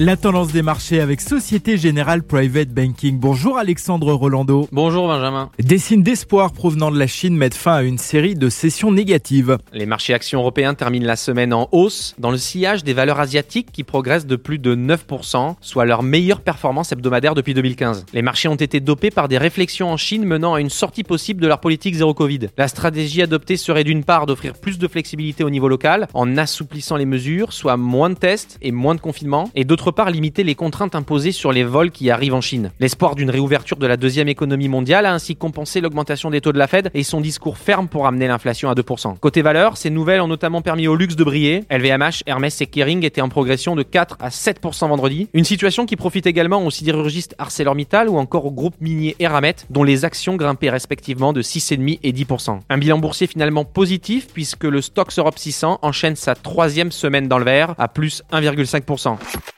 La tendance des marchés avec Société Générale Private Banking. Bonjour Alexandre Rolando. Bonjour Benjamin. Des signes d'espoir provenant de la Chine mettent fin à une série de sessions négatives. Les marchés actions européens terminent la semaine en hausse dans le sillage des valeurs asiatiques qui progressent de plus de 9%, soit leur meilleure performance hebdomadaire depuis 2015. Les marchés ont été dopés par des réflexions en Chine menant à une sortie possible de leur politique zéro Covid. La stratégie adoptée serait d'une part d'offrir plus de flexibilité au niveau local en assouplissant les mesures, soit moins de tests et moins de confinement, et d'autre part limiter les contraintes imposées sur les vols qui arrivent en Chine. L'espoir d'une réouverture de la deuxième économie mondiale a ainsi compensé l'augmentation des taux de la Fed et son discours ferme pour amener l'inflation à 2%. Côté valeur, ces nouvelles ont notamment permis au luxe de briller. LVMH, Hermès et Kering étaient en progression de 4 à 7% vendredi. Une situation qui profite également aux sidérurgistes ArcelorMittal ou encore au groupe minier Eramet, dont les actions grimpaient respectivement de 6,5 et 10%. Un bilan boursier finalement positif puisque le Stoxx Europe 600 enchaîne sa troisième semaine dans le vert à plus 1,5%.